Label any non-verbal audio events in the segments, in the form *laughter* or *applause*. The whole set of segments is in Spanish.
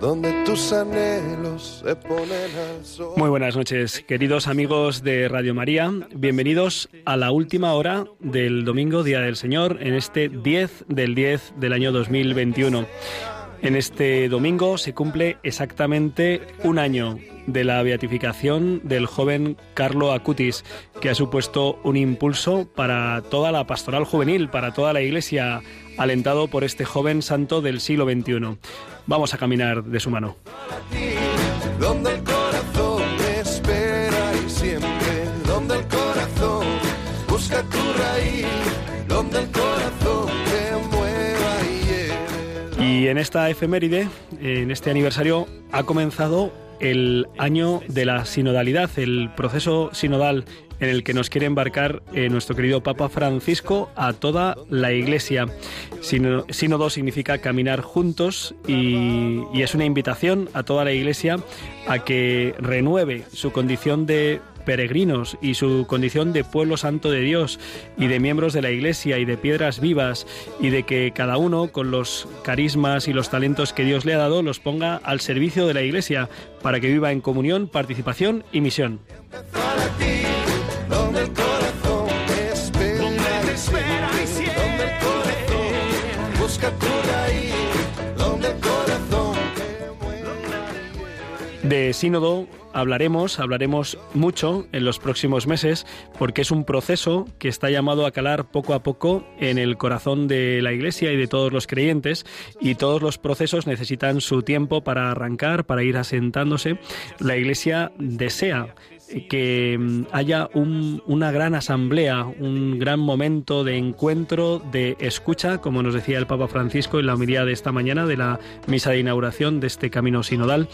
Donde tus anhelos se ponen. Muy buenas noches, queridos amigos de Radio María. Bienvenidos a la última hora del domingo, Día del Señor, en este 10 del 10 del año 2021. En este domingo se cumple exactamente un año de la beatificación del joven Carlo Acutis, que ha supuesto un impulso para toda la pastoral juvenil, para toda la Iglesia alentado por este joven santo del siglo XXI. Vamos a caminar de su mano. Donde el corazón espera y siempre, donde el corazón busca tu raíz, donde el corazón te mueva y Y en esta efeméride, en este aniversario, ha comenzado el año de la sinodalidad, el proceso sinodal en el que nos quiere embarcar eh, nuestro querido Papa Francisco a toda la Iglesia. sínodo significa caminar juntos y, y es una invitación a toda la Iglesia a que renueve su condición de peregrinos y su condición de pueblo santo de Dios y de miembros de la Iglesia y de piedras vivas y de que cada uno con los carismas y los talentos que Dios le ha dado los ponga al servicio de la Iglesia para que viva en comunión, participación y misión. De sínodo hablaremos, hablaremos mucho en los próximos meses, porque es un proceso que está llamado a calar poco a poco en el corazón de la Iglesia y de todos los creyentes, y todos los procesos necesitan su tiempo para arrancar, para ir asentándose. La Iglesia desea que mm, haya un- una gran asamblea, un gran momento de encuentro, de escucha, como nos decía el Papa Francisco en la homilía de esta mañana de la misa de inauguración de este camino sinodal,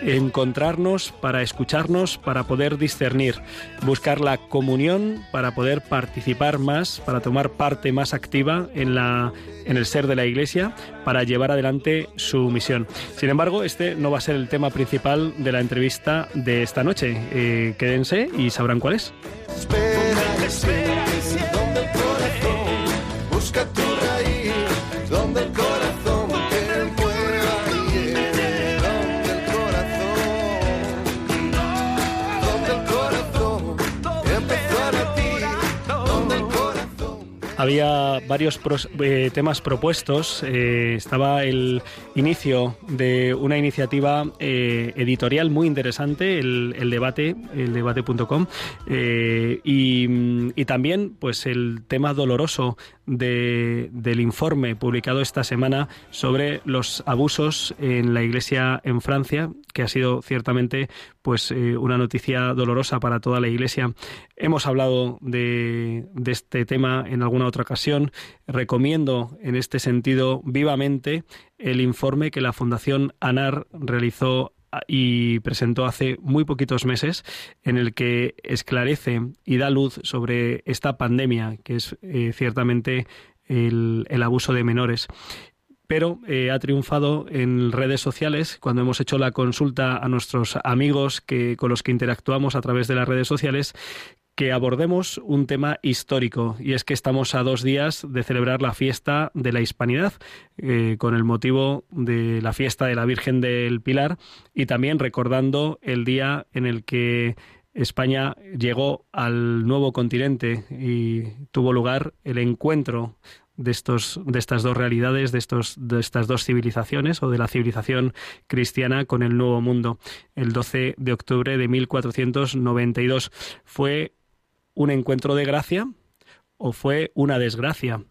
encontrarnos para escucharnos, para poder discernir, buscar la comunión para poder participar más, para tomar parte más activa en la en el ser de la Iglesia para llevar adelante su misión. Sin embargo, este no va a ser el tema principal de la entrevista de esta noche. Eh, quédense y sabrán cuál es. espera siempre, donde donde Había varios eh, temas propuestos. eh, estaba el inicio de una iniciativa eh, editorial muy interesante, el, debate, el debate.com, y, y también pues el tema doloroso de- del informe publicado esta semana sobre los abusos en la Iglesia en Francia, que ha sido ciertamente pues eh, una noticia dolorosa para toda la Iglesia. Hemos hablado de, de este tema en alguna otra ocasión. Recomiendo en este sentido vivamente el informe que la Fundación ANAR realizó y presentó hace muy poquitos meses en el que esclarece y da luz sobre esta pandemia que es eh, ciertamente el, el abuso de menores. Pero eh, ha triunfado en redes sociales cuando hemos hecho la consulta a nuestros amigos que, con los que interactuamos a través de las redes sociales que abordemos un tema histórico y es que estamos a dos días de celebrar la fiesta de la Hispanidad eh, con el motivo de la fiesta de la Virgen del Pilar y también recordando el día en el que España llegó al nuevo continente y tuvo lugar el encuentro de estos de estas dos realidades de estos de estas dos civilizaciones o de la civilización cristiana con el nuevo mundo el 12 de octubre de 1492 fue un encuentro de gracia o fue una desgracia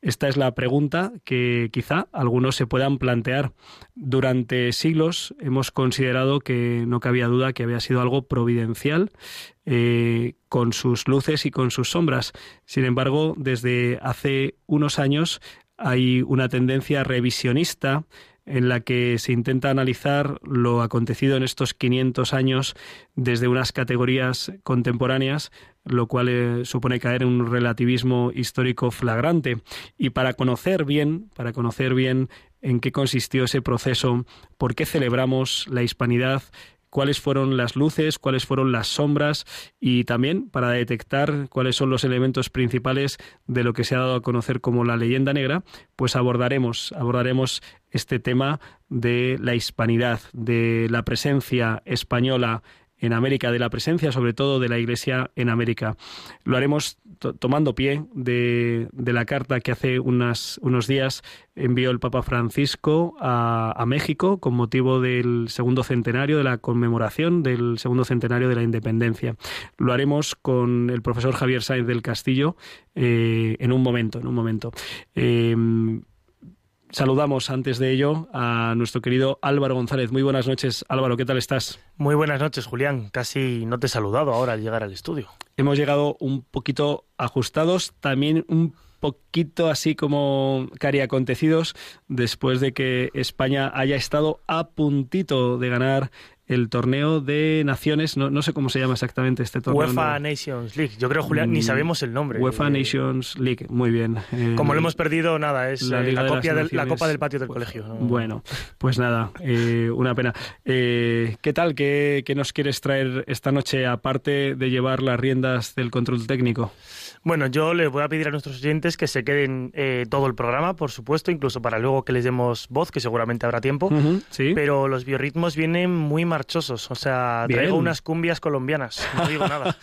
esta es la pregunta que quizá algunos se puedan plantear. Durante siglos hemos considerado que no cabía duda que había sido algo providencial, eh, con sus luces y con sus sombras. Sin embargo, desde hace unos años hay una tendencia revisionista en la que se intenta analizar lo acontecido en estos 500 años desde unas categorías contemporáneas lo cual eh, supone caer en un relativismo histórico flagrante. Y para conocer bien, para conocer bien en qué consistió ese proceso, por qué celebramos la hispanidad, cuáles fueron las luces, cuáles fueron las sombras y también para detectar cuáles son los elementos principales de lo que se ha dado a conocer como la leyenda negra, pues abordaremos abordaremos este tema de la hispanidad, de la presencia española en América, de la presencia sobre todo de la Iglesia en América. Lo haremos tomando pie de, la carta que hace unos días envió el Papa Francisco a, México con motivo del segundo centenario de la conmemoración del segundo centenario de la independencia. Lo haremos con el profesor Javier Sáenz del Castillo eh, en un momento, en un momento. Eh, Saludamos antes de ello a nuestro querido Álvaro González. Muy buenas noches, Álvaro, ¿qué tal estás? Muy buenas noches, Julián. Casi no te he saludado ahora al llegar al estudio. Hemos llegado un poquito ajustados, también un poquito así como cari acontecidos después de que España haya estado a puntito de ganar el torneo de naciones, no, no sé cómo se llama exactamente este torneo. UEFA Nations League, yo creo, Julián, ni mm, sabemos el nombre. UEFA Nations League, muy bien. Eh, como lo hemos perdido, nada, es la, eh, copia la Copa del Patio del Colegio. Bueno, pues nada, eh, una pena. ¿Qué tal? ¿Qué, ¿Qué nos quieres traer esta noche, aparte de llevar las riendas del control técnico? Bueno, yo les voy a pedir a nuestros oyentes que se queden eh, todo el programa, por supuesto, incluso para luego que les demos voz, que seguramente habrá tiempo. sí. Pero los biorritmos vienen muy marchosos, o sea, traigo unas cumbias colombianas, no digo nada.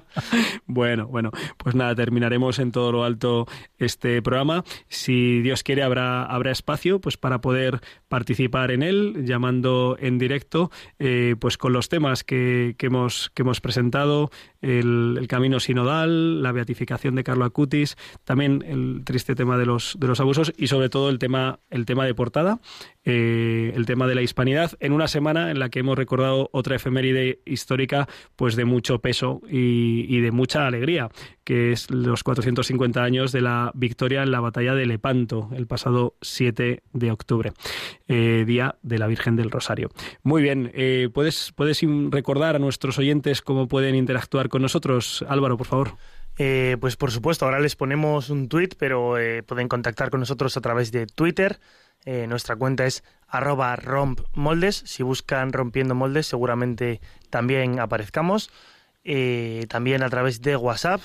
*laughs* bueno, bueno, pues nada, terminaremos en todo lo alto este programa. Si Dios quiere, habrá, habrá espacio pues para poder participar en él, llamando en directo, eh, pues con los temas que, que, hemos, que hemos presentado, el, el camino sinodal, la beatificación de Carlo Acutis, también el triste tema de los, de los abusos y sobre todo el tema, el tema de portada, eh, el tema de la hispanidad, en una semana en la que hemos recordado otra efeméride histórica pues de mucho peso y, y de mucha alegría, que es los 450 años de la victoria en la batalla de Lepanto, el pasado 7 de octubre, eh, día de la Virgen del Rosario. Muy bien, eh, ¿puedes, ¿puedes recordar a nuestros oyentes cómo pueden interactuar con nosotros? Álvaro, por favor. Eh, pues por supuesto, ahora les ponemos un tweet, pero eh, pueden contactar con nosotros a través de Twitter. Eh, nuestra cuenta es arroba rompmoldes. Si buscan rompiendo moldes, seguramente también aparezcamos. también a través de WhatsApp,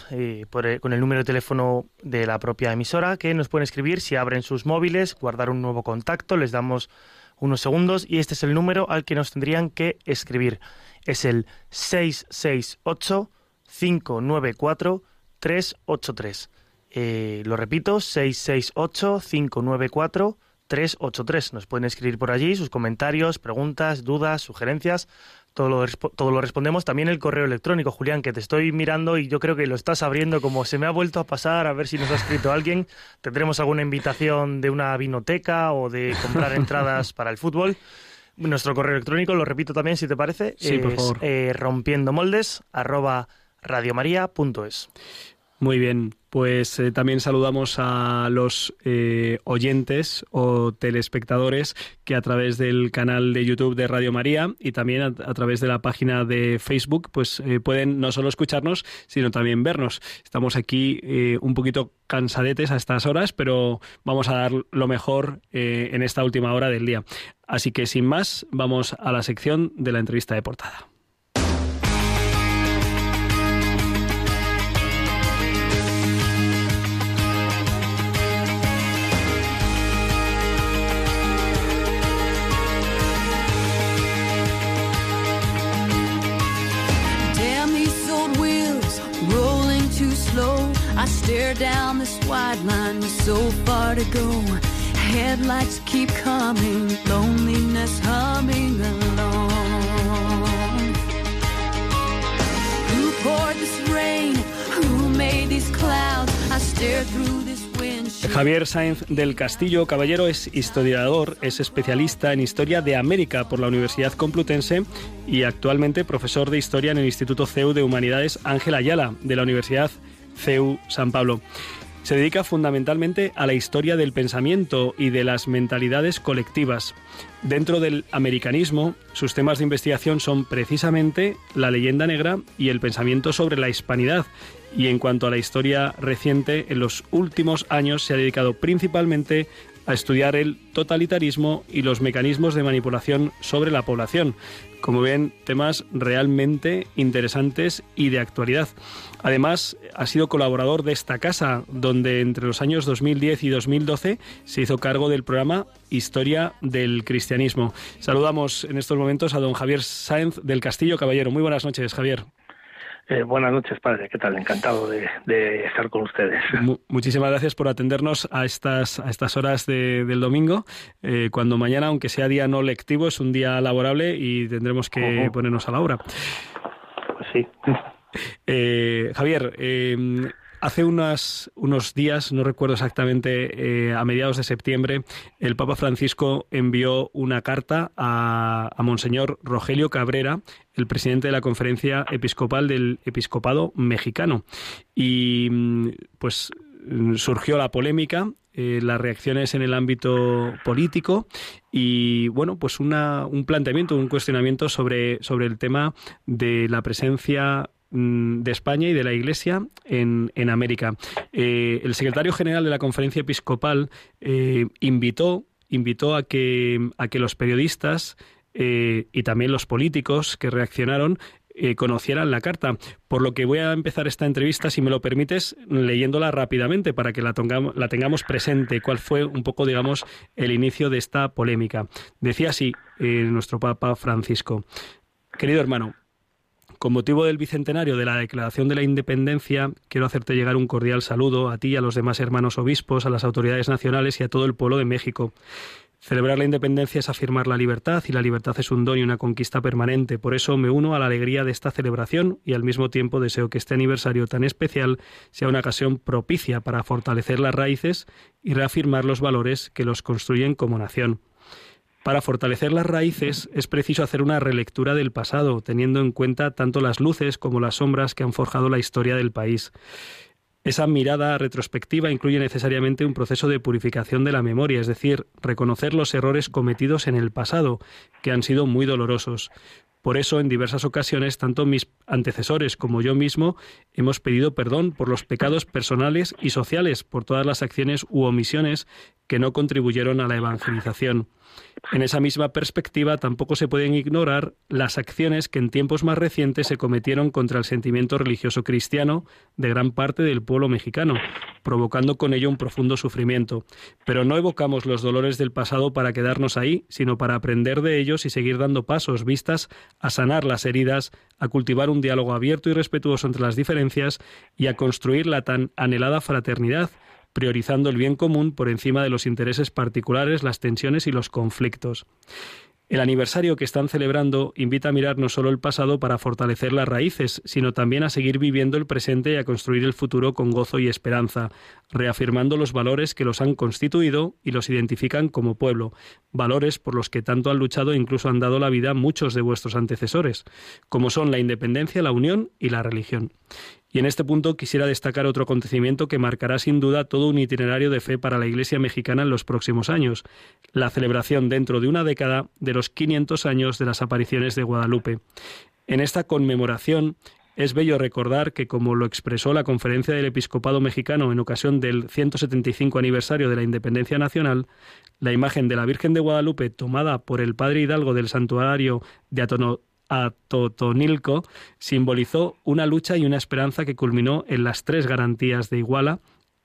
con el número de teléfono de la propia emisora, que nos pueden escribir si abren sus móviles, guardar un nuevo contacto, les damos unos segundos y este es el número al que nos tendrían que escribir. Es el 668 594 383. Eh, lo repito, 668-594-383. Nos pueden escribir por allí sus comentarios, preguntas, dudas, sugerencias. Todo lo, todo lo respondemos. También el correo electrónico, Julián, que te estoy mirando y yo creo que lo estás abriendo como se me ha vuelto a pasar, a ver si nos ha escrito alguien. Tendremos alguna invitación de una vinoteca o de comprar entradas para el fútbol. Nuestro correo electrónico, lo repito también, si te parece, sí, es por favor. Eh, rompiendo moldes, arroba radiomaria.es. Muy bien, pues eh, también saludamos a los eh, oyentes o telespectadores que a través del canal de YouTube de Radio María y también a, través de la página de Facebook, pues eh, pueden no solo escucharnos, sino también vernos. Estamos aquí un poquito cansadetes a estas horas, pero vamos a dar lo mejor en esta última hora del día. Así que sin más, vamos a la sección de la entrevista de portada. Down this wide line so far to go. Headlights keep coming, loneliness humming along. I stare Javier Sainz del Castillo Caballero es historiador, es especialista en historia de América por la Universidad Complutense y actualmente profesor de historia en el Instituto CEU de Humanidades Ángel Ayala de la Universidad CEU San Pablo. Se dedica fundamentalmente a la historia del pensamiento y de las mentalidades colectivas. Dentro del americanismo, sus temas de investigación son precisamente la leyenda negra y el pensamiento sobre la hispanidad. Y en cuanto a la historia reciente, en los últimos años se ha dedicado principalmente a estudiar el totalitarismo y los mecanismos de manipulación sobre la población. Como ven, temas realmente interesantes y de actualidad. Además, ha sido colaborador de esta casa, donde entre los años 2010 y 2012 se hizo cargo del programa Historia del Cristianismo. Saludamos en estos momentos a don Javier Sáenz del Castillo Caballero. Muy buenas noches, Javier. Eh, buenas noches, padre. ¿Qué tal? Encantado de, estar con ustedes. muchísimas gracias por atendernos a estas, a estas horas del domingo, eh, cuando mañana, aunque sea día no lectivo, es un día laborable y tendremos que ponernos a la obra. Pues sí. Eh, Javier, Hace unos días, no recuerdo exactamente, eh, a mediados de septiembre, el Papa Francisco envió una carta a, Monseñor Rogelio Cabrera, el presidente de la Conferencia Episcopal del Episcopado Mexicano. Y mm, pues surgió la polémica, eh, las reacciones en el ámbito político y bueno, pues un planteamiento, un cuestionamiento sobre, sobre el tema de la presencia de España y de la Iglesia en, en América. Eh, el secretario general de la Conferencia Episcopal eh, invitó, invitó a, que, a que los periodistas eh, y también los políticos que reaccionaron conocieran la carta. Por lo que voy a empezar esta entrevista, si me lo permites, leyéndola rápidamente para que la, la tengamos presente, cuál fue un poco, digamos, el inicio de esta polémica. Decía así nuestro Papa Francisco. Querido hermano, con motivo del bicentenario de la Declaración de la Independencia, quiero hacerte llegar un cordial saludo a ti y a los demás hermanos obispos, a las autoridades nacionales y a todo el pueblo de México. Celebrar la independencia es afirmar la libertad y la libertad es un don y una conquista permanente. Por eso me uno a la alegría de esta celebración y al mismo tiempo deseo que este aniversario tan especial sea una ocasión propicia para fortalecer las raíces y reafirmar los valores que los construyen como nación. Para fortalecer las raíces es preciso hacer una relectura del pasado, teniendo en cuenta tanto las luces como las sombras que han forjado la historia del país. Esa mirada retrospectiva incluye necesariamente un proceso de purificación de la memoria, es decir, reconocer los errores cometidos en el pasado, que han sido muy dolorosos. Por eso, en diversas ocasiones, tanto mis antecesores como yo mismo hemos pedido perdón por los pecados personales y sociales, por todas las acciones u omisiones que no contribuyeron a la evangelización. En esa misma perspectiva tampoco se pueden ignorar las acciones que en tiempos más recientes se cometieron contra el sentimiento religioso cristiano de gran parte del pueblo mexicano, provocando con ello un profundo sufrimiento. Pero no evocamos los dolores del pasado para quedarnos ahí, sino para aprender de ellos y seguir dando pasos vistas a sanar las heridas, a cultivar un diálogo abierto y respetuoso entre las diferencias y a construir la tan anhelada fraternidad priorizando el bien común por encima de los intereses particulares, las tensiones y los conflictos. El aniversario que están celebrando invita a mirar no solo el pasado para fortalecer las raíces, sino también a seguir viviendo el presente y a construir el futuro con gozo y esperanza, reafirmando los valores que los han constituido y los identifican como pueblo, valores por los que tanto han luchado e incluso han dado la vida muchos de vuestros antecesores, como son la independencia, la unión y la religión. Y en este punto quisiera destacar otro acontecimiento que marcará sin duda todo un itinerario de fe para la Iglesia mexicana en los próximos años, la celebración dentro de una década de los 500 años de las apariciones de Guadalupe. En esta conmemoración es bello recordar que, como lo expresó la Conferencia del Episcopado Mexicano en ocasión del 175 aniversario de la Independencia Nacional, la imagen de la Virgen de Guadalupe tomada por el Padre Hidalgo del santuario de Atono a Totonilco simbolizó una lucha y una esperanza que culminó en las tres garantías de Iguala,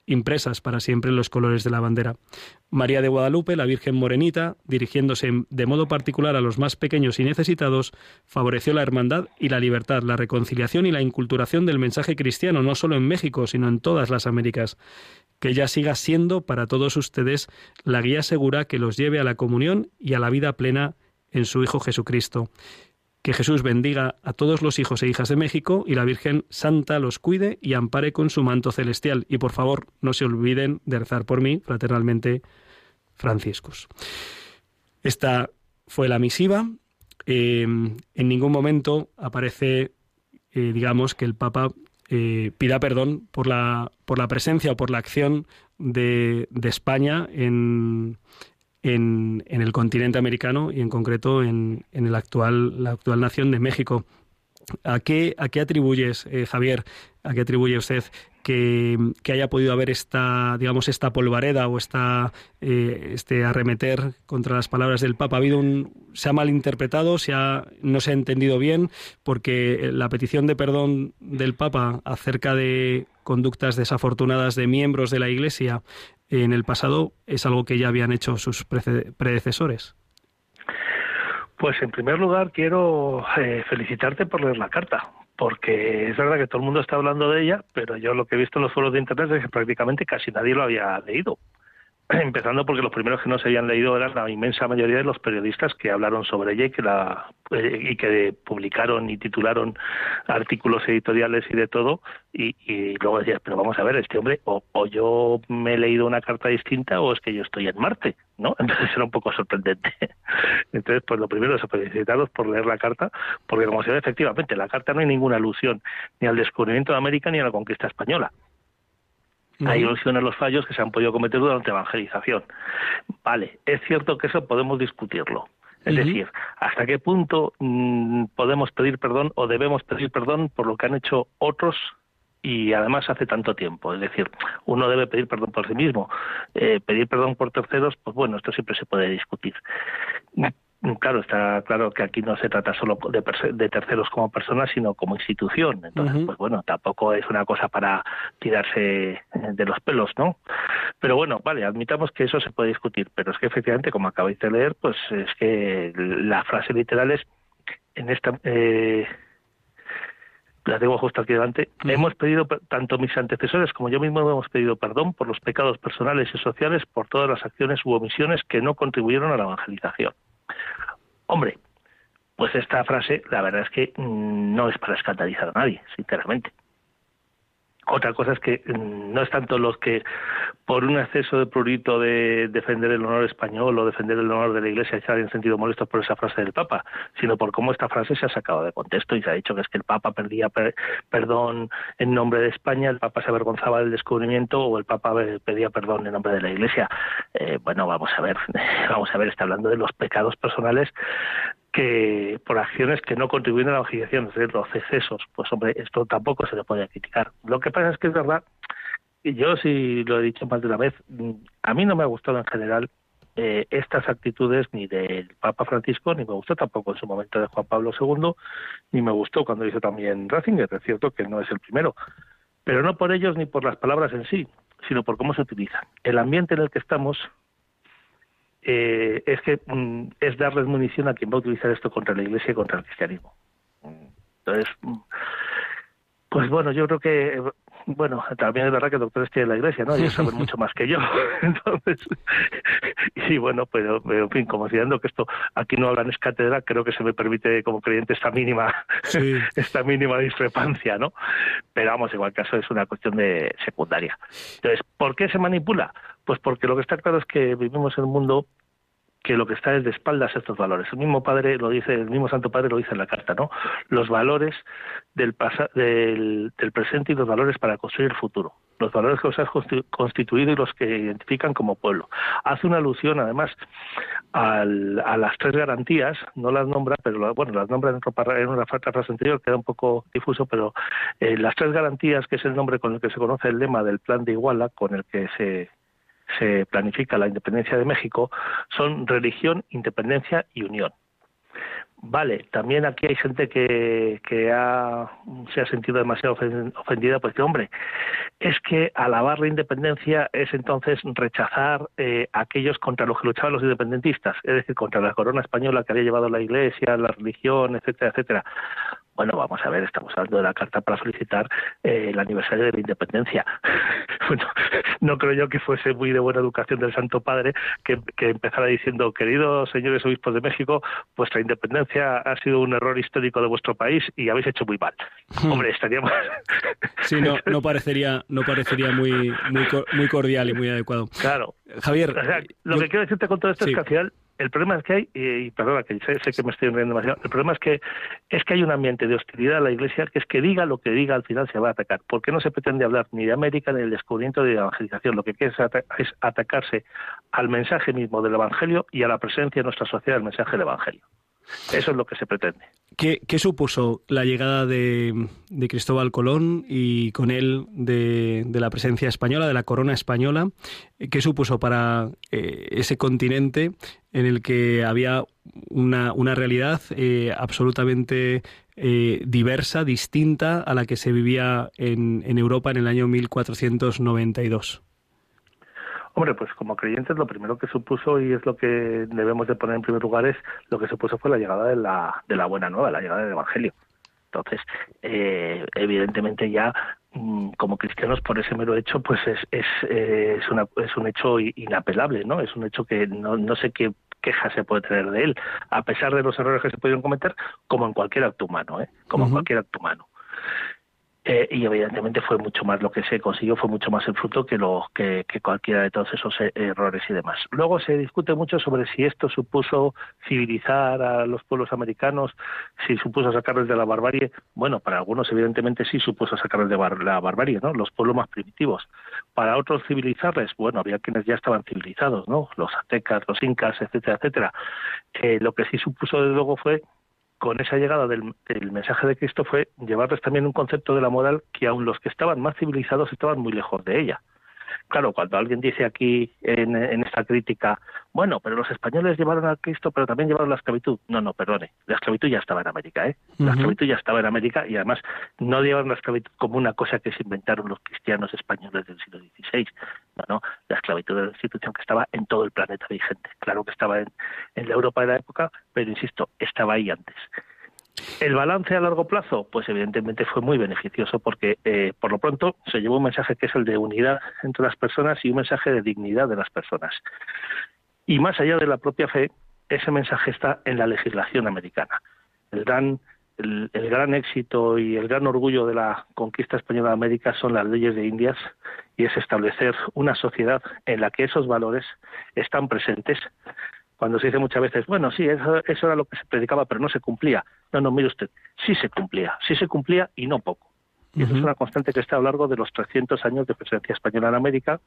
impresas para siempre en los colores de la bandera. María de Guadalupe, la Virgen Morenita, dirigiéndose de modo particular a los más pequeños y necesitados, favoreció la hermandad y la libertad, la reconciliación y la inculturación del mensaje cristiano, no solo en México, sino en todas las Américas. Que ella siga siendo para todos ustedes la guía segura que los lleve a la comunión y a la vida plena en su Hijo Jesucristo. Que Jesús bendiga a todos los hijos e hijas de México y la Virgen Santa los cuide y ampare con su manto celestial. Y por favor, no se olviden de rezar por mí, fraternalmente, Franciscus. Esta fue la misiva. Eh, en ningún momento aparece, eh, digamos, que el Papa eh, pida perdón por la, por la presencia o por la acción de, de España en, en, en, el continente americano y en concreto en, en el actual, la actual nación de México. ¿A qué, a qué atribuyes, eh, Javier, a qué atribuye usted que, que, haya podido haber esta, digamos, esta polvareda o esta, eh, este arremeter contra las palabras del Papa? Ha habido un, se ha malinterpretado, se ha, no se ha entendido bien, porque la petición de perdón del Papa acerca de conductas desafortunadas de miembros de la Iglesia en el pasado es algo que ya habían hecho sus predecesores. Pues en primer lugar quiero eh, felicitarte por leer la carta, porque es verdad que todo el mundo está hablando de ella, pero yo lo que he visto en los foros de internet es que prácticamente casi nadie lo había leído. *clears throat* empezando porque los primeros que no se habían leído eran la inmensa mayoría de los periodistas que hablaron sobre ella y que la eh, y que publicaron y titularon artículos editoriales y de todo y, y luego decías pero vamos a ver este hombre o, o, yo me he leído una carta distinta o es que yo estoy en Marte no *laughs* entonces era un poco sorprendente. *laughs* Entonces pues lo primero es felicitarlos por leer la carta porque como se ve efectivamente en la carta no hay ninguna alusión ni al descubrimiento de América ni a la conquista española hay ilusiones los fallos que se han podido cometer durante la evangelización. Vale, es cierto que eso podemos discutirlo. Es decir, hasta qué punto mmm, podemos pedir perdón o debemos pedir perdón por lo que han hecho otros y además hace tanto tiempo. Es decir, uno debe pedir perdón por sí mismo. Eh, pedir perdón por terceros, pues bueno, esto siempre se puede discutir. Claro, está claro que aquí no se trata solo de, de terceros como personas, sino como institución. Entonces, uh -huh. pues bueno, tampoco es una cosa para tirarse de los pelos, ¿no? Pero bueno, vale, admitamos que eso se puede discutir, pero es que efectivamente, como acabáis de leer, pues es que la frase literal es en esta. Eh, la tengo justo aquí delante. Uh -huh. Hemos pedido, tanto mis antecesores como yo mismo hemos pedido perdón por los pecados personales y sociales, por todas las acciones u omisiones que no contribuyeron a la evangelización. Hombre, pues esta frase la verdad es que no es para escandalizar a nadie, sinceramente. Otra cosa es que no es tanto los que, por un exceso de prurito de defender el honor español o defender el honor de la Iglesia, se hayan sentido molestos por esa frase del Papa, sino por cómo esta frase se ha sacado de contexto y se ha dicho que es que el Papa perdía per perdón en nombre de España, el Papa se avergonzaba del descubrimiento o el Papa pedía perdón en nombre de la Iglesia. Eh, bueno, vamos a ver, *laughs* vamos a ver, está hablando de los pecados personales que por acciones que no contribuyen a la evangelización, es decir, los excesos, pues hombre, esto tampoco se le puede criticar. Lo que pasa es que es verdad, y yo sí lo he dicho más de una vez, a mí no me ha gustado en general eh, estas actitudes ni del Papa Francisco, ni me gustó tampoco en su momento de Juan Pablo II, ni me gustó cuando hizo también Ratzinger, es cierto que no es el primero, pero no por ellos ni por las palabras en sí, sino por cómo se utilizan. El ambiente en el que estamos eh, es que mm, es darles munición a quien va a utilizar esto contra la Iglesia y contra el cristianismo. Entonces, mm, pues bueno, yo creo que, bueno, también es verdad que el doctor tiene la Iglesia, ¿no? Ellos saben *laughs* mucho más que yo. *laughs* Entonces, y bueno, pero, pero, en fin, considerando que esto aquí no hablan es cátedra, creo que se me permite como creyente esta mínima, sí. *laughs* esta mínima discrepancia, ¿no? Pero vamos, en igual caso es una cuestión de secundaria. Entonces, ¿por qué se manipula? Pues porque lo que está claro es que vivimos en un mundo que lo que está es de espaldas a estos valores. El mismo padre lo dice, el mismo Santo Padre lo dice en la carta, ¿no? Los valores del, del, del presente y los valores para construir el futuro. Los valores que os has constituido y los que identifican como pueblo. Hace una alusión, además, al, a las tres garantías, no las nombra, pero bueno, las nombra en, en una frase anterior, queda un poco difuso, pero eh, las tres garantías, que es el nombre con el que se conoce el lema del plan de Iguala, con el que se se planifica la independencia de México son religión, independencia y unión. Vale, también aquí hay gente que, que ha, se ha sentido demasiado ofendida, pues que hombre, es que alabar la independencia es entonces rechazar eh, a aquellos contra los que luchaban los independentistas, es decir, contra la corona española que había llevado la iglesia, la religión, etcétera, etcétera. Bueno, vamos a ver, estamos hablando de la carta para felicitar eh, el aniversario de la independencia. *laughs* bueno, no creo yo que fuese muy de buena educación del Santo Padre que, que empezara diciendo, queridos señores obispos de México, vuestra independencia ha sido un error histórico de vuestro país y habéis hecho muy mal. Hmm. Hombre, estaríamos... sí, no, no *laughs* parecería, no parecería muy, muy, muy cordial y muy adecuado. Claro. Javier. O sea, lo yo... que quiero decirte con todo esto sí. es que al final el problema es que hay, y, perdona que sé, sé, que me estoy enredando demasiado, el problema es que es que hay un ambiente de hostilidad a la Iglesia que es que diga lo que diga al final se va a atacar. porque no se pretende hablar ni de América ni del descubrimiento de la evangelización? Lo que quiere es, atacarse al mensaje mismo del Evangelio y a la presencia en nuestra sociedad del mensaje del Evangelio. Eso es lo que se pretende. ¿Qué, supuso la llegada de, Cristóbal Colón y con él de, la presencia española, de la corona española? ¿Qué supuso para eh, ese continente en el que había una, realidad eh, absolutamente eh, diversa, distinta a la que se vivía en, Europa en el año 1492? Hombre, pues como creyentes lo primero que supuso y es lo que debemos de poner en primer lugar es lo que supuso fue la llegada de la, de la buena nueva, la llegada del Evangelio. Entonces, eh, evidentemente ya mm, como cristianos por ese mero hecho pues es es, eh, es, una, es un hecho inapelable, ¿no? Es un hecho que no, no sé qué queja se puede tener de él, a pesar de los errores que se pudieron cometer, como en cualquier acto humano, ¿eh? Como en cualquier acto humano. Eh, y evidentemente fue mucho más lo que se consiguió, fue mucho más el fruto que, lo, que, cualquiera de todos esos eh, errores y demás. Luego se discute mucho sobre si esto supuso civilizar a los pueblos americanos, si supuso sacarles de la barbarie. Bueno, para algunos evidentemente sí supuso sacarles de la barbarie, ¿no? Los pueblos más primitivos. Para otros civilizarles, bueno, había quienes ya estaban civilizados, ¿no? Los aztecas, los incas, etcétera, etcétera. Eh, lo que sí supuso desde luego fue con esa llegada del, mensaje de Cristo fue llevarles también un concepto de la moral que aun los que estaban más civilizados estaban muy lejos de ella. Claro, cuando alguien dice aquí en, esta crítica, bueno, pero los españoles llevaron a Cristo, pero también llevaron la esclavitud. No, no, perdone, la esclavitud ya estaba en América, ¿eh? La esclavitud ya estaba en América y además no llevaron la esclavitud como una cosa que se inventaron los cristianos españoles del siglo XVI. No, no, la esclavitud era una institución que estaba en todo el planeta vigente. Claro que estaba en, en la Europa de la época, pero insisto, estaba ahí antes. El balance a largo plazo, pues evidentemente fue muy beneficioso porque eh, por lo pronto se llevó un mensaje que es el de unidad entre las personas y un mensaje de dignidad de las personas. Y más allá de la propia fe, ese mensaje está en la legislación americana. El gran, el, gran éxito y el gran orgullo de la conquista española de América son las leyes de Indias y es establecer una sociedad en la que esos valores están presentes cuando se dice muchas veces, bueno, sí, eso, era lo que se predicaba, pero no se cumplía. No, no, mire usted, sí se cumplía, sí se cumplía y no poco. Y eso es una constante que está a lo largo de los 300 años de presencia española en América,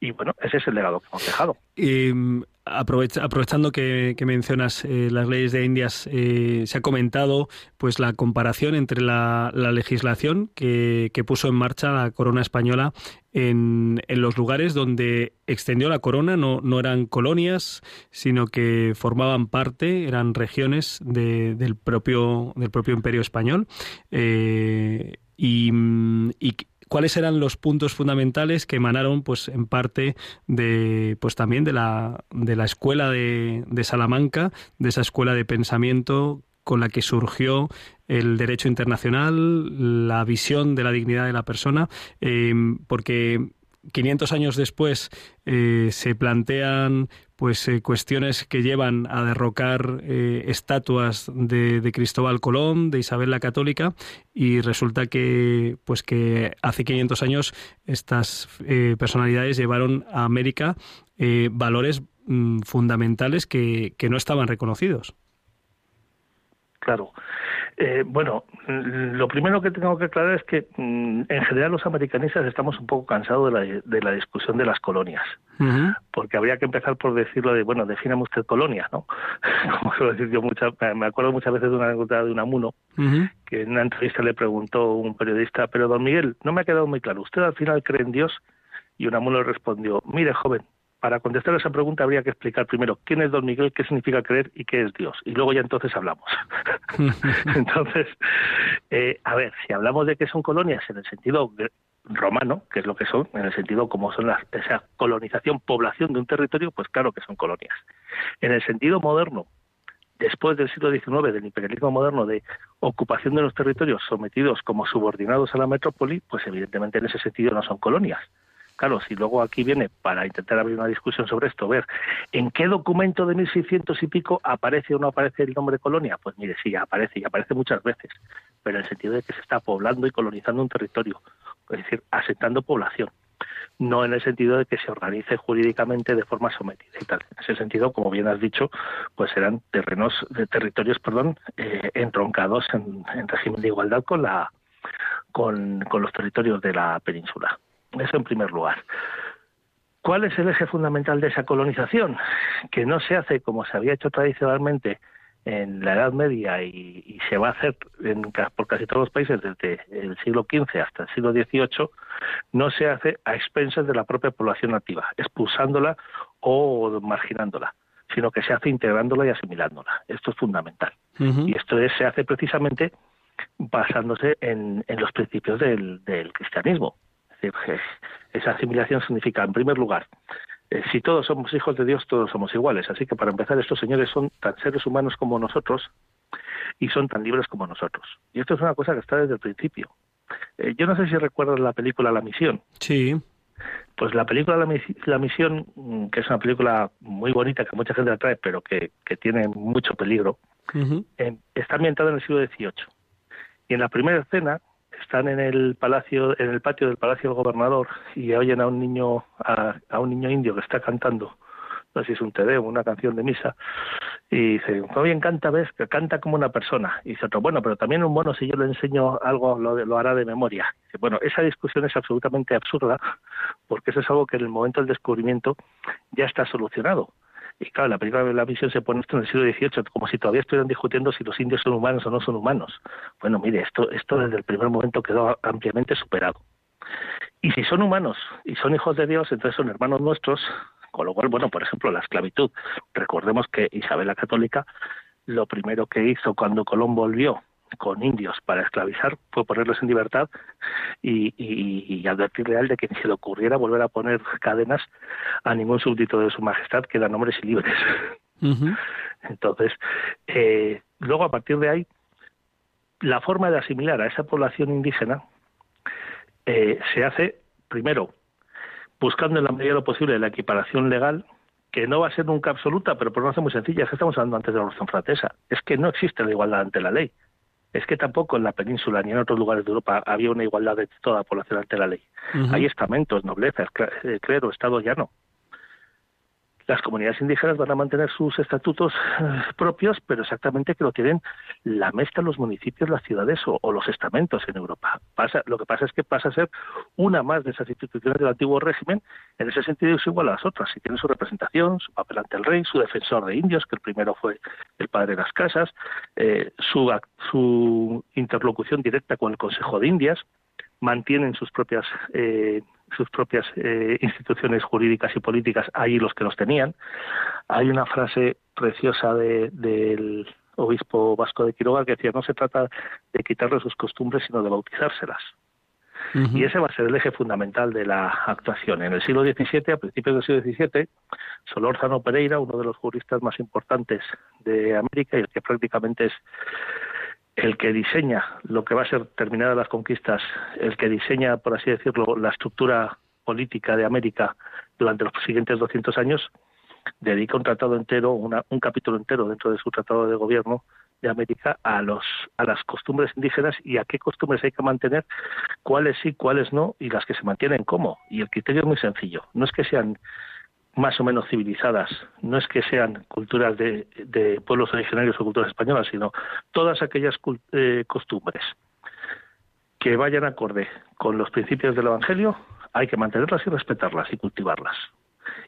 y bueno, ese es el legado que hemos dejado. Y, mm, aprovechando que, mencionas eh, las leyes de Indias, eh, se ha comentado pues la comparación entre la, legislación que, puso en marcha la corona española en, los lugares donde extendió la corona, no, no eran colonias, sino que formaban parte, eran regiones del, propio, del propio imperio español. Eh, y, mm, cuáles eran los puntos fundamentales que emanaron pues en parte de pues también de la de la escuela de, Salamanca de esa escuela de pensamiento con la que surgió el derecho internacional, la visión de la dignidad de la persona, eh, porque 500 años después eh, se plantean pues eh, cuestiones que llevan a derrocar eh, estatuas de, Cristóbal Colón, de Isabel la Católica, y resulta que pues que hace 500 años estas eh, personalidades llevaron a América valores mm, fundamentales que, que no estaban reconocidos. Claro. Eh, bueno, lo primero que tengo que aclarar es que mm, en general los americanistas estamos un poco cansados de la, discusión de las colonias, porque habría que empezar por decirlo de, bueno, defíname usted colonia, ¿no? *laughs* Como suelo decir yo, muchas, me acuerdo muchas veces de una anécdota de un amuno, que en una entrevista le preguntó un periodista, pero don Miguel, no me ha quedado muy claro, ¿usted al final cree en Dios? Y un amuno le respondió, mire joven, para contestar a esa pregunta habría que explicar primero quién es Don Miguel, qué significa creer y qué es Dios. Y luego ya entonces hablamos. *laughs* entonces, eh, a ver, si hablamos de que son colonias en el sentido romano, que es lo que son, en el sentido como son las, esa colonización, población de un territorio, pues claro que son colonias. En el sentido moderno, después del siglo XIX, del imperialismo moderno, de ocupación de los territorios sometidos como subordinados a la metrópoli, pues evidentemente en ese sentido no son colonias Claro, si luego aquí viene para intentar abrir una discusión sobre esto, ver en qué documento de 1600 y pico aparece o no aparece el nombre colonia, pues mire, sí, aparece y aparece muchas veces, pero en el sentido de que se está poblando y colonizando un territorio, es decir, asentando población. no en el sentido de que se organice jurídicamente de forma sometida y tal. En ese sentido, como bien has dicho, pues serán terrenos, territorios, perdón, eh, entroncados en, régimen de igualdad con la con, con los territorios de la península. Eso en primer lugar. ¿Cuál es el eje fundamental de esa colonización? Que no se hace como se había hecho tradicionalmente en la Edad Media y, se va a hacer en, por casi todos los países desde el siglo XV hasta el siglo XVIII, no se hace a expensas de la propia población nativa, expulsándola o marginándola, sino que se hace integrándola y asimilándola. Esto es fundamental. Y esto se hace precisamente basándose en, los principios del, del cristianismo. Esa asimilación significa, en primer lugar, eh, si todos somos hijos de Dios, todos somos iguales. Así que para empezar, estos señores son tan seres humanos como nosotros y son tan libres como nosotros. Y esto es una cosa que está desde el principio. Eh, yo no sé si recuerdas la película La Misión. Sí. Pues la película La, Misión, mm, que es una película muy bonita que mucha gente atrae, pero que, tiene mucho peligro, eh, está ambientada en el siglo XVIII. Y en la primera escena están en el palacio, en el patio del palacio del gobernador y oyen a un niño, a, un niño indio que está cantando, no sé si es un o una canción de misa, y dice, bien canta, ves, que canta como una persona. Y dice otro, bueno, pero también un mono, si yo le enseño algo, lo, lo hará de memoria. bueno, esa discusión es absolutamente absurda, porque eso es algo que en el momento del descubrimiento ya está solucionado. Y claro, la película de la visión se pone esto en el siglo XVIII, como si todavía estuvieran discutiendo si los indios son humanos o no son humanos. Bueno, mire, esto, esto desde el primer momento quedó ampliamente superado. Y si son humanos y son hijos de Dios, entonces son hermanos nuestros, con lo cual, bueno, por ejemplo, la esclavitud. Recordemos que Isabel la Católica lo primero que hizo cuando Colón volvió con indios para esclavizar fue ponerlos en libertad y, y, advertirle a él de que ni se le ocurriera volver a poner cadenas a ningún súbdito de su majestad que eran hombres y libres. Entonces, eh, luego a partir de ahí, la forma de asimilar a esa población indígena eh, se hace primero buscando en la medida de lo posible la equiparación legal que no va a ser nunca absoluta, pero por una razón muy sencilla, es que estamos hablando antes de la Revolución Francesa, es que no existe la igualdad ante la ley es que tampoco en la península ni en otros lugares de Europa había una igualdad de toda la población ante la ley. Hay estamentos, noblezas, eh, clero, Estado ya no las comunidades indígenas van a mantener sus estatutos eh, propios, pero exactamente que lo tienen la mesta, los municipios, las ciudades o, los estamentos en Europa. Pasa, lo que pasa es que pasa a ser una más de esas instituciones del antiguo régimen, en ese sentido es igual a las otras. Si tiene su representación, su papel ante el rey, su defensor de indios, que el primero fue el padre de las casas, eh, su, su interlocución directa con el Consejo de Indias, mantienen sus propias eh, sus propias eh, instituciones jurídicas y políticas ahí los que los tenían. Hay una frase preciosa de, del obispo vasco de Quiroga que decía no se trata de quitarle sus costumbres sino de bautizárselas. Y ese va a ser el eje fundamental de la actuación. En el siglo XVII, a principios del siglo XVII, Solórzano Pereira, uno de los juristas más importantes de América y el que prácticamente es el que diseña lo que va a ser terminadas las conquistas, el que diseña, por así decirlo, la estructura política de América durante los siguientes 200 años, dedica un tratado entero, un capítulo entero dentro de su tratado de gobierno de América a los a las costumbres indígenas y a qué costumbres hay que mantener, cuáles sí, cuáles no y las que se mantienen cómo. Y el criterio es muy sencillo, no es que sean más o menos civilizadas. No es que sean culturas de, pueblos originarios o culturas españolas, sino todas aquellas eh, costumbres que vayan acorde con los principios del Evangelio, hay que mantenerlas y respetarlas y cultivarlas.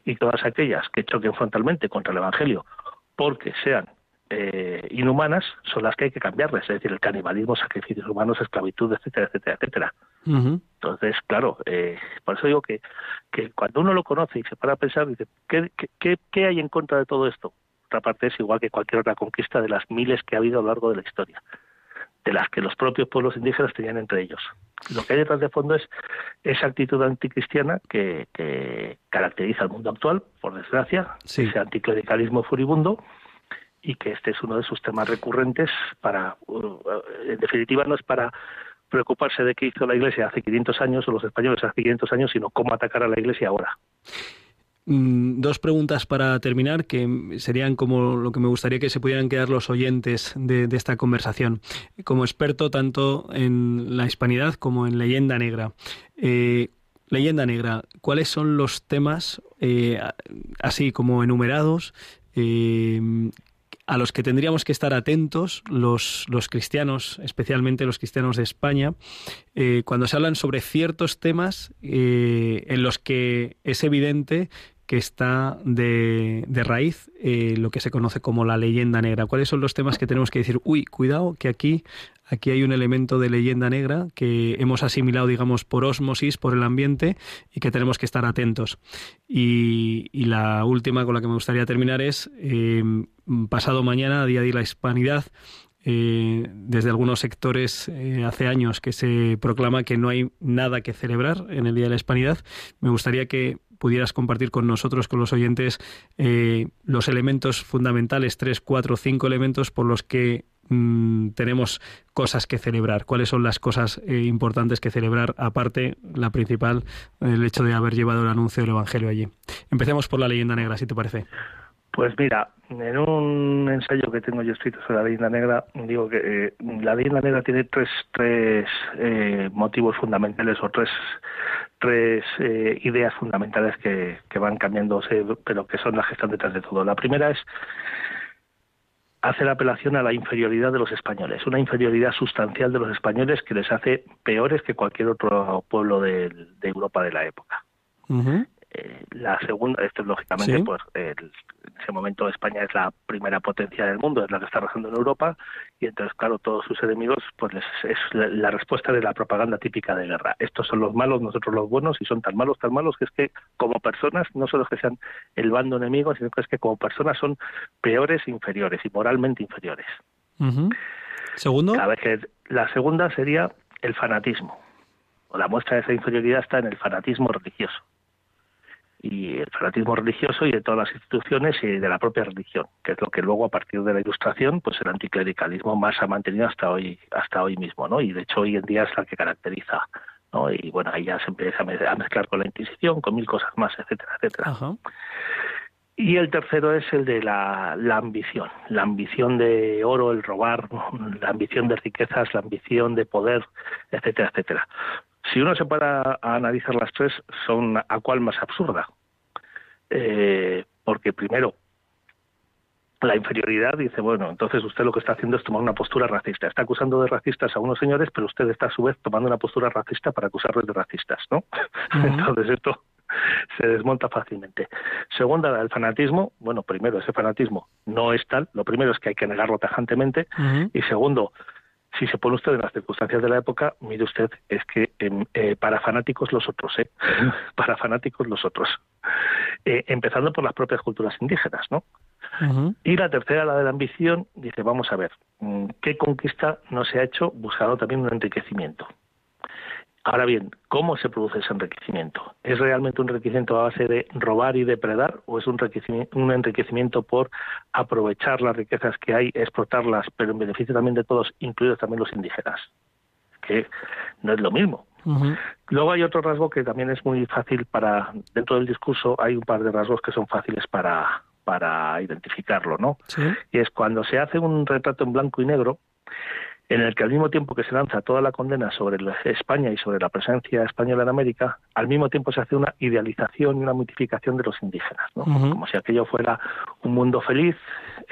Y todas aquellas que choquen frontalmente contra el Evangelio porque sean eh, inhumanas son las que hay que cambiarles, es decir, el canibalismo, sacrificios humanos, esclavitud, etcétera, etcétera, etcétera. Entonces, claro, eh, por eso digo que, que cuando uno lo conoce y se para a pensar, dice, ¿qué, qué, qué hay en contra de todo esto? Otra parte es igual que cualquier otra conquista de las miles que ha habido a lo largo de la historia, de las que los propios pueblos indígenas tenían entre ellos. Lo que hay detrás de fondo es esa actitud anticristiana que, que caracteriza al mundo actual, por desgracia, ese anticlericalismo furibundo, y que este es uno de sus temas recurrentes para, uh, en definitiva, no es para preocuparse de qué hizo la Iglesia hace 500 años o los españoles hace 500 años, sino cómo atacar a la Iglesia ahora. Mm, dos preguntas para terminar que serían como lo que me gustaría que se pudieran quedar los oyentes de, esta conversación. Como experto tanto en la hispanidad como en leyenda negra, eh, leyenda negra, ¿cuáles son los temas, eh, así como enumerados, eh, a los que tendríamos que estar atentos los, los cristianos, especialmente los cristianos de España, eh, cuando se hablan sobre ciertos temas en los que es evidente que está de, de raíz eh, lo que se conoce como la leyenda negra. ¿Cuáles son los temas que tenemos que decir? Uy, cuidado, que aquí, aquí hay un elemento de leyenda negra que hemos asimilado, digamos, por osmosis, por el ambiente, y que tenemos que estar atentos. Y, la última con la que me gustaría terminar es, eh, pasado mañana, Día de la Hispanidad, eh, desde algunos sectores hace años que se proclama que no hay nada que celebrar en el Día de la Hispanidad. Me gustaría que pudieras compartir con nosotros, con los oyentes, eh, los elementos fundamentales, tres, cuatro, cinco elementos por los que mm, tenemos cosas que celebrar. ¿Cuáles son las cosas eh, importantes que celebrar? Aparte, la principal, el hecho de haber llevado el anuncio del Evangelio allí. Empecemos por la leyenda negra, si te parece. Pues mira, en un ensayo que tengo yo escrito sobre la leyenda negra, digo que eh, la leyenda negra tiene tres, tres motivos fundamentales o tres tres eh, ideas fundamentales que, que van cambiándose, pero que son las que están detrás de todo. La primera es hacer apelación a la inferioridad de los españoles, una inferioridad sustancial de los españoles que les hace peores que cualquier otro pueblo de, de Europa de la época. Eh, la segunda, esto es lógicamente, pues en ese momento España es la primera potencia del mundo, es la que está arrasando en Europa, y entonces, claro, todos sus enemigos, pues es la, respuesta de la propaganda típica de guerra. Estos son los malos, nosotros los buenos, y son tan malos, tan malos, que es que como personas, no solo que sean el bando enemigo, sino que es que como personas son peores, inferiores y moralmente inferiores. Segundo. A ver, la segunda sería el fanatismo. O la muestra de esa inferioridad está en el fanatismo religioso y el fanatismo religioso y de todas las instituciones y de la propia religión, que es lo que luego a partir de la ilustración, pues el anticlericalismo más ha mantenido hasta hoy, hasta hoy mismo, ¿no? Y de hecho hoy en día es la que caracteriza, ¿no? Y bueno, ahí ya se empieza a mezclar con la Inquisición, con mil cosas más, etcétera, etcétera. Y el tercero es el de la, la, ambición, la ambición de oro, el robar, la ambición de riquezas, la ambición de poder, etcétera, etcétera. Si uno se para a analizar las tres, son a cuál más absurda. Eh, porque primero, la inferioridad dice, bueno, entonces usted lo que está haciendo es tomar una postura racista. Está acusando de racistas a unos señores, pero usted está a su vez tomando una postura racista para acusarles de racistas, ¿no? *laughs* Entonces esto se desmonta fácilmente. Segunda, el fanatismo. Bueno, primero, ese fanatismo no es tal. Lo primero es que hay que negarlo tajantemente. Y segundo, si se pone usted en las circunstancias de la época, mire usted, es que em, eh, para fanáticos los otros, ¿eh? *laughs* para fanáticos los otros. Eh, empezando por las propias culturas indígenas, ¿no? Y la tercera, la de la ambición, dice, vamos a ver, mm, ¿qué conquista no se ha hecho buscando también un enriquecimiento? Ahora bien, ¿cómo se produce ese enriquecimiento? ¿Es realmente un enriquecimiento a base de robar y depredar o es un enriquecimiento, un enriquecimiento por aprovechar las riquezas que hay, explotarlas, pero en beneficio también de todos, incluidos también los indígenas? Que no es lo mismo. Luego hay otro rasgo que también es muy fácil para, dentro del discurso hay un par de rasgos que son fáciles para, para identificarlo, ¿no? Y es cuando se hace un retrato en blanco y negro, en el que al mismo tiempo que se lanza toda la condena sobre España y sobre la presencia española en América, al mismo tiempo se hace una idealización y una mitificación de los indígenas, ¿no? como si aquello fuera un mundo feliz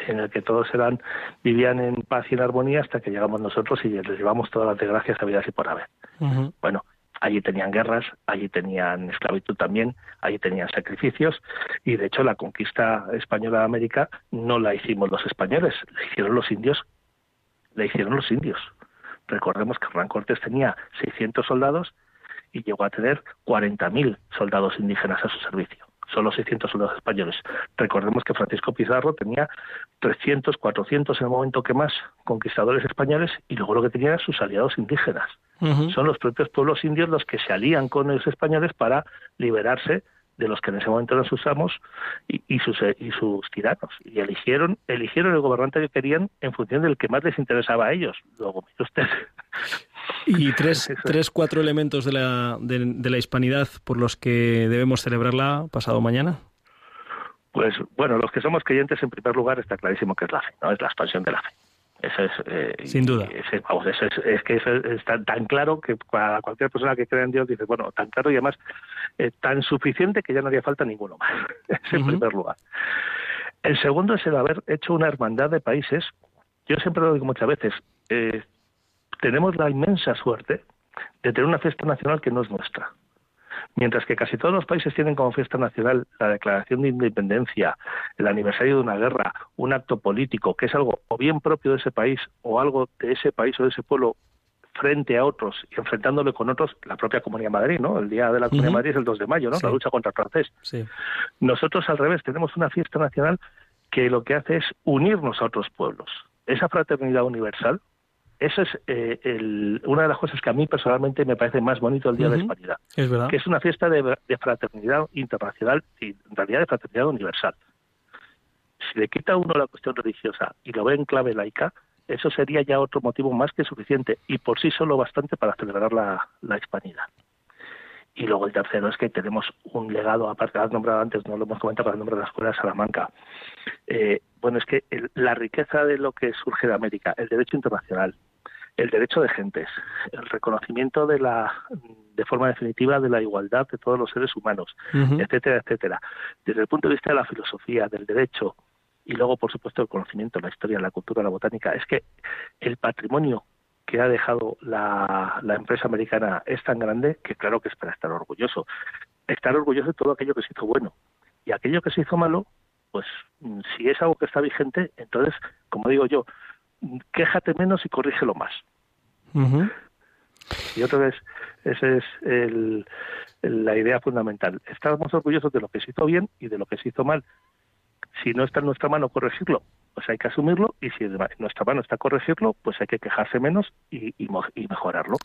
en el que todos eran vivían en paz y en armonía hasta que llegamos nosotros y les llevamos todas las desgracias habidas y por haber. Bueno, allí tenían guerras, allí tenían esclavitud también, allí tenían sacrificios y de hecho la conquista española de América no la hicimos los españoles, la hicieron los indios la hicieron los indios. Recordemos que Hernán Cortés tenía 600 soldados y llegó a tener 40.000 soldados indígenas a su servicio. Solo 600 soldados españoles. Recordemos que Francisco Pizarro tenía 300, 400 en el momento que más conquistadores españoles y luego lo que tenía eran sus aliados indígenas. Son los propios pueblos indios los que se alían con los españoles para liberarse de los que en ese momento nos usamos y, sus eh, y sus tiranos. Y eligieron eligieron el gobernante que querían en función del que más les interesaba a ellos. Luego mire usted. *laughs* Y tres, *laughs* tres cuatro elementos de la, de, la hispanidad por los que debemos celebrarla pasado mañana. Pues bueno los que somos creyentes en primer lugar está clarísimo que es la fe no es la expansión de la fe Eso es, eh, Sin duda. vamos, eso es, es que eso es tan, tan claro que para cualquier persona que crea en Dios dice, bueno, tan claro y además eh, tan suficiente que ya no haría falta ninguno más. *laughs* es en primer lugar. El segundo es el haber hecho una hermandad de países. Yo siempre lo digo muchas veces. eh, tenemos la inmensa suerte de tener una fiesta nacional que no es nuestra. Mientras que casi todos los países tienen como fiesta nacional la declaración de independencia, el aniversario de una guerra, un acto político, que es algo o bien propio de ese país o algo de ese país o de ese pueblo frente a otros y enfrentándole con otros, la propia Comunidad de Madrid, ¿no? El día de la Comunidad de Ujú. Madrid es el 2 de mayo, ¿no? Sí. La lucha contra el francés. Sí. Nosotros al revés, tenemos una fiesta nacional que lo que hace es unirnos a otros pueblos. Esa fraternidad universal, eso es eh, el- una de las cosas que a mí personalmente me parece más bonito el Día de la. Hispanidad, Es verdad. que es una fiesta de, de fraternidad internacional y en realidad de fraternidad universal. Si le quita uno la cuestión religiosa y lo ve en clave laica, eso sería ya otro motivo más que suficiente y por sí solo bastante para celebrar la, la hispanidad. Y luego el tercero es que tenemos un legado, aparte de nombrado antes, no lo hemos comentado, para el nombre de la Escuela de Salamanca. Eh, bueno, es que el- la riqueza de lo que surge de América, el derecho internacional, el derecho de gentes, el reconocimiento de la de forma definitiva de la igualdad de todos los seres humanos, etcétera, etcétera. Desde el punto de vista de la filosofía, del derecho y luego, por supuesto, el conocimiento, la historia, la cultura, la botánica, es que el patrimonio que ha dejado la, la empresa americana es tan grande que claro que es para estar orgulloso. Estar orgulloso de todo aquello que se hizo bueno. Y aquello que se hizo malo, pues mm, si es algo que está vigente, entonces, como digo yo, quéjate menos y corrígelo más. Y otra vez, esa es el- la idea fundamental. Estamos orgullosos de lo que se hizo bien y de lo que se hizo mal. Si no está en nuestra mano corregirlo, pues hay que asumirlo y si nuestra mano está corregirlo, pues hay que quejarse menos y, y mejorarlo.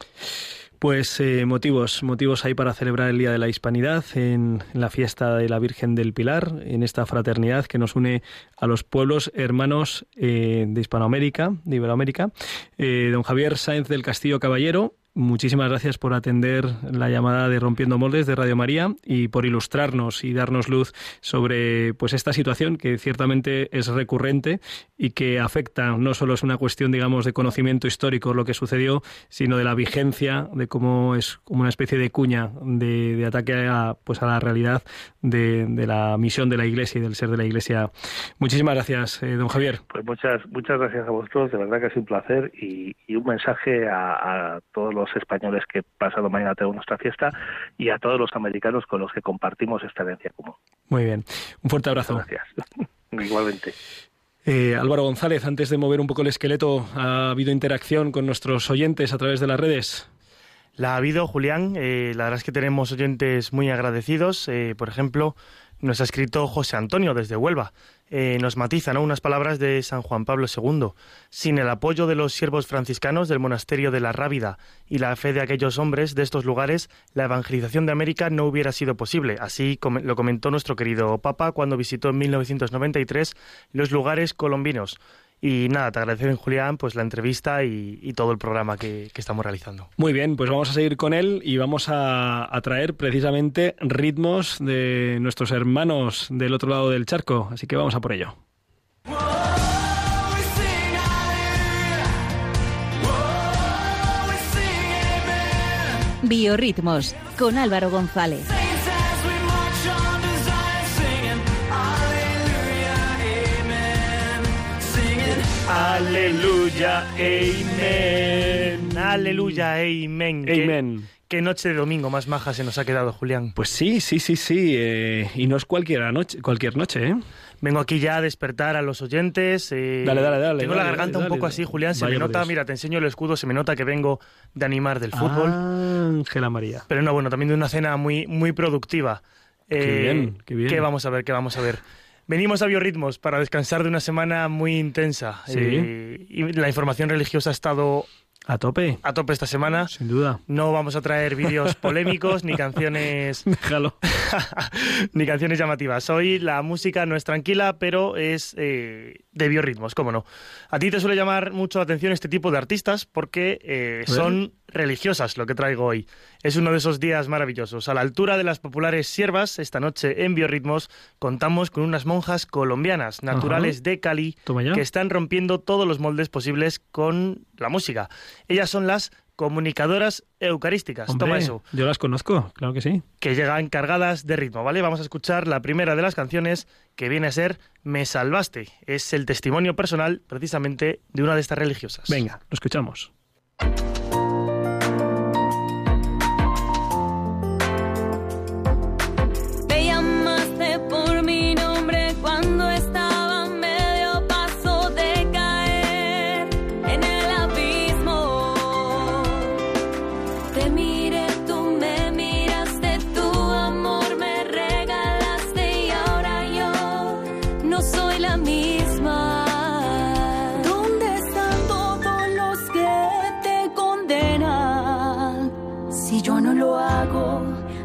Pues eh, motivos, motivos hay para celebrar el Día de la Hispanidad en, en la fiesta de la Virgen del Pilar, en esta fraternidad que nos une a los pueblos hermanos eh, de Hispanoamérica, de Iberoamérica. Eh, don Javier Sáenz del Castillo Caballero, muchísimas gracias por atender la llamada de Rompiendo Moldes de Radio María y por ilustrarnos y darnos luz sobre pues esta situación que ciertamente es recurrente y que afecta no solo es una cuestión digamos de conocimiento histórico lo que sucedió, sino de la vigencia de cómo es como una especie de cuña de, ataque a pues a la realidad de, la misión de la Iglesia y del ser de la Iglesia. Muchísimas gracias, eh, don Javier. Pues muchas muchas gracias a vosotros, de verdad que es un placer y, y un mensaje a todos los españoles que pasado mañana tenemos nuestra fiesta y a todos los americanos con los que compartimos esta herencia común. Muy bien. Un fuerte abrazo. Gracias. *laughs* Igualmente. Eh, Álvaro González, antes de mover un poco el esqueleto, ¿ha habido interacción con nuestros oyentes a través de las redes? La ha habido, Julián. Eh, la verdad es que tenemos oyentes muy agradecidos. Eh, por ejemplo, nos ha escrito José Antonio desde Huelva. Eh, nos matiza ¿no? unas palabras de San Juan Pablo II. Sin el apoyo de los siervos franciscanos del monasterio de la Rábida y la fe de aquellos hombres de estos lugares, la evangelización de América no hubiera sido posible. Así lo comentó nuestro querido Papa cuando visitó en 1993 los lugares colombinos. Y nada, te agradecen, Julián, pues la entrevista y, y todo el programa que, que estamos realizando. Muy bien, pues vamos a seguir con él y vamos a, a traer precisamente ritmos de nuestros hermanos del otro lado del charco. Así que vamos a por ello. Biorritmos con Álvaro González. Aleluya, amén. Aleluya, amén. Qué-. Qué, noche de domingo más maja se nos ha quedado, Julián. Pues sí, sí, sí, sí. eh, y no es cualquier noche, cualquier noche, ¿eh? Vengo aquí ya a despertar a los oyentes. eh, Dale, dale, dale, Tengo dale, la garganta dale, un poco dale. así, Julián. Se me nota, Dios. mira, te enseño el escudo, se me nota que vengo de animar del fútbol. Ángela María. Pero no, bueno, también de una cena muy, muy productiva. Eh, Qué bien, qué bien. vamos a ver? ¿Qué vamos a ver? Venimos a Biorritmos para descansar de una semana muy intensa. Sí. Eh, y la información religiosa ha estado A tope. A tope esta semana. Sin duda. No vamos a traer vídeos *laughs* polémicos ni canciones *laughs* Déjalo. *laughs* ni canciones llamativas. Hoy la música no es tranquila, pero es eh, de biorritmos, cómo no. A ti te suele llamar mucho la atención este tipo de artistas porque eh, son religiosas lo que traigo hoy. Es uno de esos días maravillosos. A la altura de las populares siervas, esta noche en Biorritmos contamos con unas monjas colombianas naturales de Cali que están rompiendo todos los moldes posibles con la música. Ellas son las comunicadoras eucarísticas. Hombre, Toma eso Yo las conozco, claro que sí. que llegan cargadas de ritmo, ¿vale? Vamos a escuchar la primera de las canciones que viene a ser Me salvaste. Es el testimonio personal precisamente de una de estas religiosas. Venga, lo escuchamos.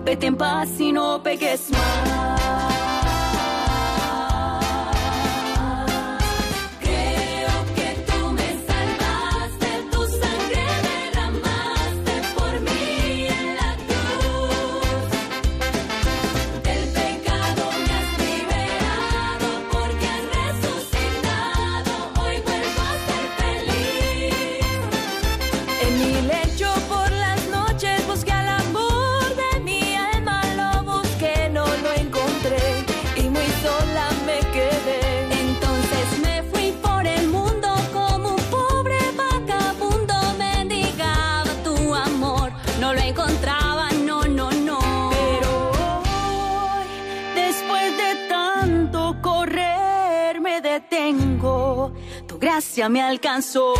Vete en paz y no pegues más. Tu gracia me alcanzó.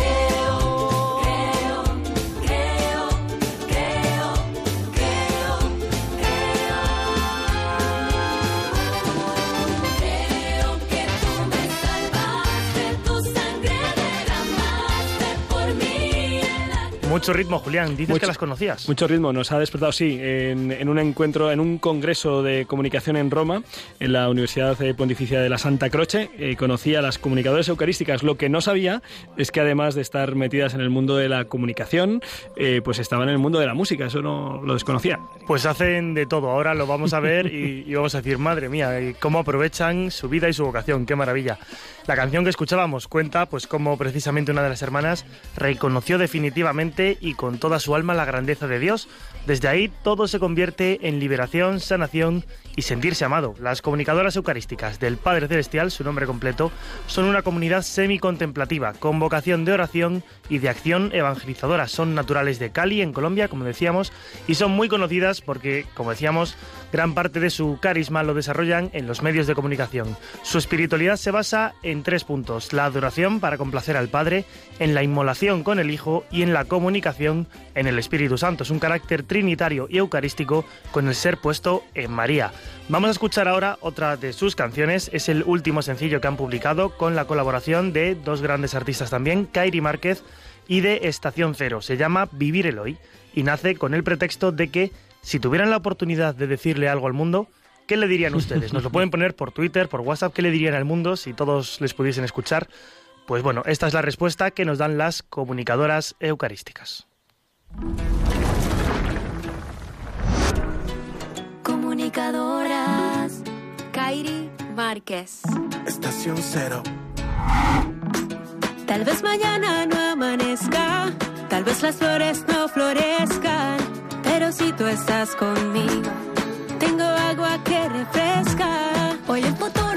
Mucho ritmo, Julián. Dices Mucho- que las conocías. Mucho ritmo, nos ha despertado, sí, en, en un encuentro, en un congreso de comunicación en Roma, en la Universidad eh, Pontificia de la Santa Croce, eh, conocí a las comunicadoras eucarísticas. Lo que no sabía es que además de estar metidas en el mundo de la comunicación, eh, pues estaban en el mundo de la música, eso no lo desconocía. Pues hacen de todo. Ahora lo vamos a ver y, y vamos a decir, madre mía, y cómo aprovechan su vida y su vocación. Qué maravilla. La canción que escuchábamos cuenta, pues, cómo precisamente una de las hermanas reconoció definitivamente y con toda su alma la grandeza de Dios. Desde ahí todo se convierte en liberación, sanación y sentirse amado. Las comunicadoras eucarísticas del Padre Celestial, su nombre completo, son una comunidad semi-contemplativa, con vocación de oración y de acción evangelizadora. Son naturales de Cali, en Colombia, como decíamos, y son muy conocidas porque, como decíamos, gran parte de su carisma lo desarrollan en los medios de comunicación. Su espiritualidad se basa en tres puntos. La adoración para complacer al Padre, en la inmolación con el Hijo y en la comunicación en el Espíritu Santo. Es un carácter trinitario y eucarístico con el ser puesto en María. Vamos a escuchar ahora otra de sus canciones. Es el último sencillo que han publicado con la colaboración de dos grandes artistas también, Kairi Márquez y de Estación Cero. Se llama Vivir el Hoy y nace con el pretexto de que si tuvieran la oportunidad de decirle algo al mundo, ¿qué le dirían ustedes? Nos lo pueden *laughs* poner por Twitter, por WhatsApp, ¿qué le dirían al mundo si todos les pudiesen escuchar? Pues bueno, esta es la respuesta que nos dan las comunicadoras eucarísticas. Comunicadoras. Kairi Márquez. Estación cero. Tal vez mañana no amanezca, tal vez las flores no florezcan, pero si tú estás conmigo, tengo agua que refresca. Hoy el futuro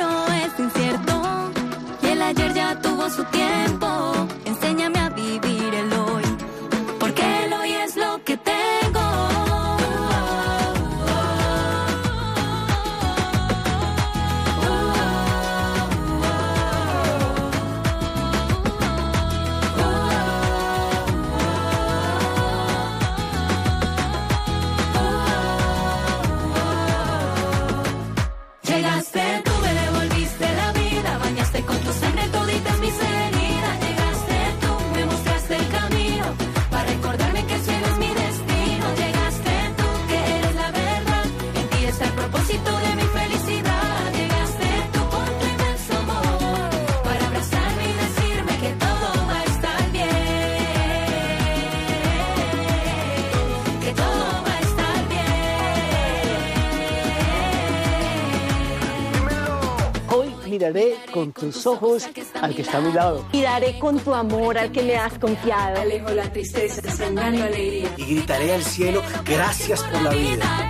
miraré con tus ojos al que está a mi lado. Y daré con tu amor al que me has confiado. Alejo la tristeza, sembrando alegría. Y gritaré al cielo, gracias por la vida.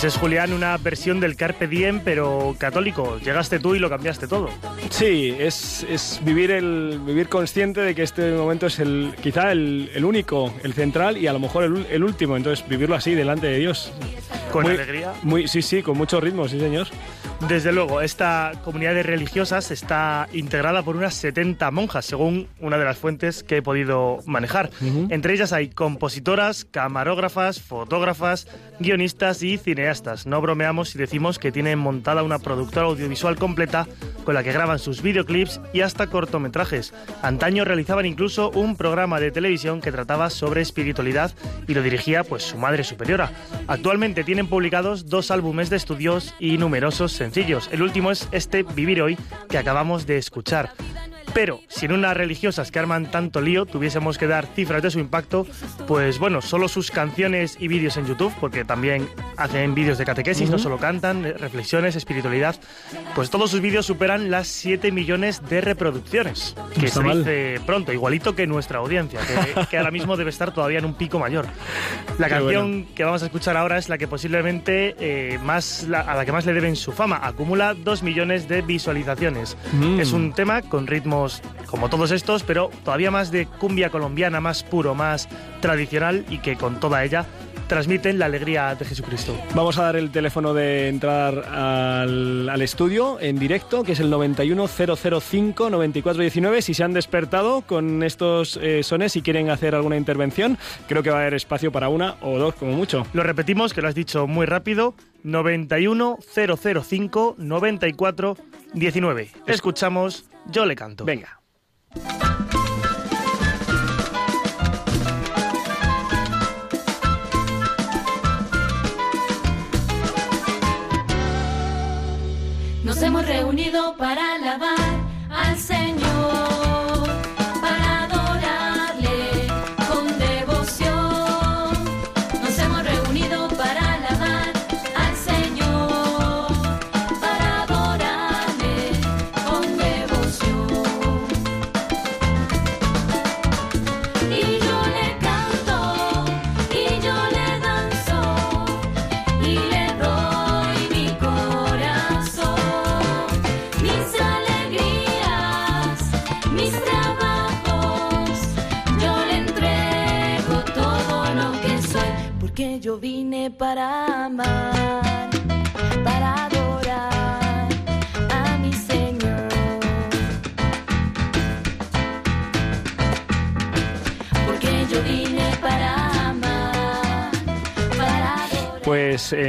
Pues es Julián una versión del Carpe Diem, pero católico. Llegaste tú y lo cambiaste todo. Sí, es, es vivir el vivir consciente de que este momento es el quizá el, el único, el central y a lo mejor el, el último. Entonces vivirlo así delante de Dios. Con Muy- alegría. Muy, sí, sí, con mucho ritmo, sí, señor. Desde luego, esta comunidad de religiosas está integrada por unas 70 monjas, según una de las fuentes que he podido manejar. Entre ellas hay compositoras, camarógrafas, fotógrafas, guionistas y cineastas. No bromeamos si decimos que tienen montada una productora audiovisual completa con la que graban sus videoclips y hasta cortometrajes. Antaño realizaban incluso un programa de televisión que trataba sobre espiritualidad y lo dirigía pues su madre superiora. Actualmente tienen publicados dos álbumes de estudios y numerosos sencillos. El último es este Vivir Hoy que acabamos de escuchar. Pero si en unas religiosas que arman tanto lío tuviésemos que dar cifras de su impacto, pues bueno, solo sus canciones y vídeos en YouTube, porque también hacen vídeos de catequesis, no solo cantan, eh, reflexiones, espiritualidad, pues todos sus vídeos superan las 7 millones de reproducciones, que está se mal. dice pronto, igualito que nuestra audiencia, que, *laughs* que ahora mismo debe estar todavía en un pico mayor. La Qué canción que vamos a escuchar ahora es la que posiblemente eh, más la- a la que más le deben su fama. Acumula 2 millones de visualizaciones. Mm. Es un tema con como todos estos, pero todavía más de cumbia colombiana, más puro, más tradicional y que con toda ella transmiten la alegría de Jesucristo. Vamos a dar el teléfono de entrar al, al estudio en directo, que es el 91005-9419. Si se han despertado con estos eh, sones y quieren hacer alguna intervención, creo que va a haber espacio para una o dos, como mucho. Lo repetimos, que lo has dicho muy rápido, 91 005 94 19. Escuchamos Yo le canto. Venga. Reunido para alabar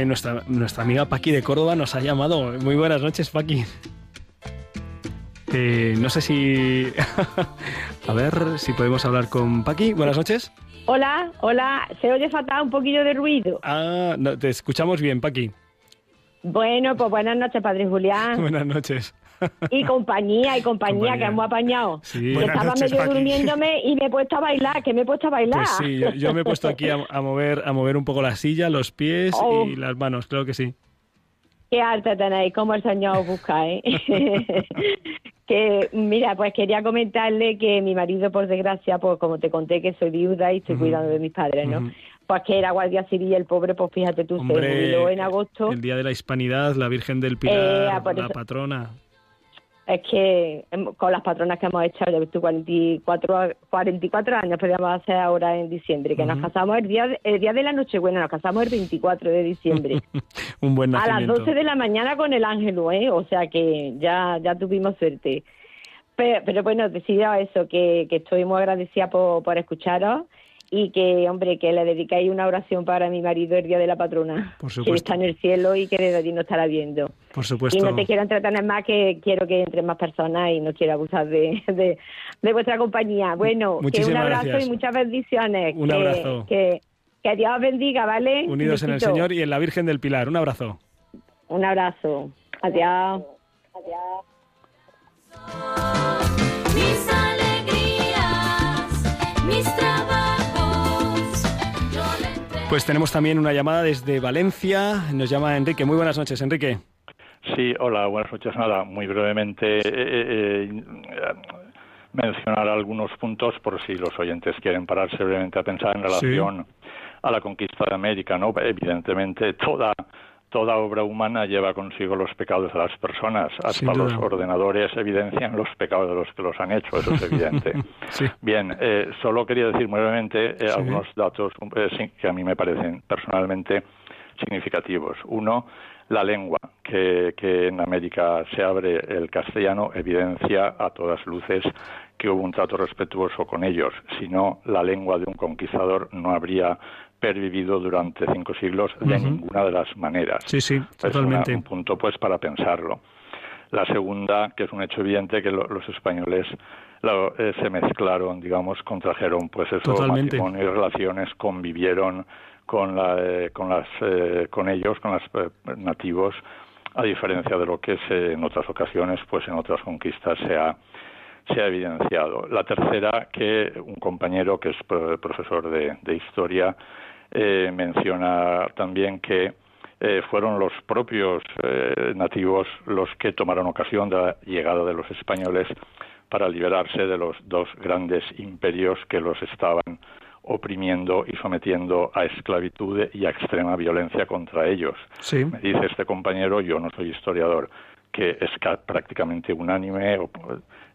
eh, nuestra, nuestra amiga Paqui de Córdoba nos ha llamado. Muy buenas noches, Paqui. Eh, no sé si... *laughs* a ver si podemos hablar con Paqui. Buenas noches. Hola, hola, se oye fatal un poquillo de ruido. Ah, no, te escuchamos bien, Paqui. Bueno, pues buenas noches, Padre Julián. *laughs* Buenas noches. Y compañía, y compañía, Compañía. que hemos apañado. Sí. Que estaba noches, medio Paqui. durmiéndome y me he puesto a bailar, que me he puesto a bailar. Pues sí, yo, yo me he puesto aquí a, a mover, a mover un poco la silla, los pies Oh. y las manos, creo que sí. Qué arte tenéis, como el Señor os busca, ¿eh? *laughs* que, mira, pues quería comentarle que mi marido, por desgracia, pues como te conté que soy viuda y estoy cuidando de mis padres, ¿no? Pues que era guardia civil, el pobre, pues fíjate tú, se jubiló en agosto. el Día de la Hispanidad, la Virgen del Eh, Pilar, ah, por la patrona. Es que con las patronas que hemos hecho, ya ves tú, 44, a- 44 años podríamos hacer ahora en diciembre, que nos casamos el día, el día de la Nochebuena, nos casamos el 24 de diciembre, *laughs* Un buen a las nacimiento. 12 de la mañana con el ángelo, ¿eh? O sea que ya, ya tuvimos suerte. Pero, pero bueno, decía eso, que, que estoy muy agradecida por, por escucharos y que, hombre, que le dedicáis una oración para mi marido el día de la patrona, Por que supuesto. está en el cielo y que desde allí nos estará viendo. Por Y supuesto. no te quiero entretener más, que quiero que entren más personas y no quiero abusar de, de, de vuestra compañía. Bueno, que un abrazo gracias. y muchas bendiciones. Un que, abrazo. Que, que Dios os bendiga, ¿vale? Unidos en el. Señor y en la Virgen del Pilar. Un abrazo. Un abrazo. Adiós. Mis Pues tenemos también una llamada desde Valencia. Nos llama Enrique. Muy buenas noches, Enrique. Sí, hola, buenas noches. Nada, muy brevemente eh, eh, eh, mencionar algunos puntos por si los oyentes quieren pararse brevemente a pensar en relación a la conquista de América, ¿no? Evidentemente toda toda obra humana lleva consigo los pecados de las personas. Sin Hasta los duda. ordenadores evidencian los pecados de los que los han hecho, eso es evidente. *laughs* Sí. Bien, eh, solo quería decir muy brevemente eh, Sí. algunos datos eh, que a mí me parecen personalmente significativos. Uno, la lengua, que, que en América se abre el castellano, evidencia a todas luces que hubo un trato respetuoso con ellos. Si no, la lengua de un conquistador no habría pervivido durante cinco siglos de ninguna de las maneras. Sí, sí, Es totalmente. un punto pues para pensarlo. La segunda, que es un hecho evidente, que lo- los españoles lo- eh, se mezclaron, digamos, contrajeron pues eso, Totalmente. matrimonio y relaciones, convivieron con, la, eh, con, las, eh, con ellos, con los nativos, a diferencia de lo que se, en otras ocasiones, pues en otras conquistas se ha, se ha evidenciado. La tercera, que un compañero que es pro- profesor de, de historia eh, menciona también que eh, fueron los propios eh, nativos los que tomaron ocasión de la llegada de los españoles para liberarse de los dos grandes imperios que los estaban oprimiendo y sometiendo a esclavitud y a extrema violencia contra ellos. Sí. Me dice este compañero, yo no soy historiador, que es ca- prácticamente unánime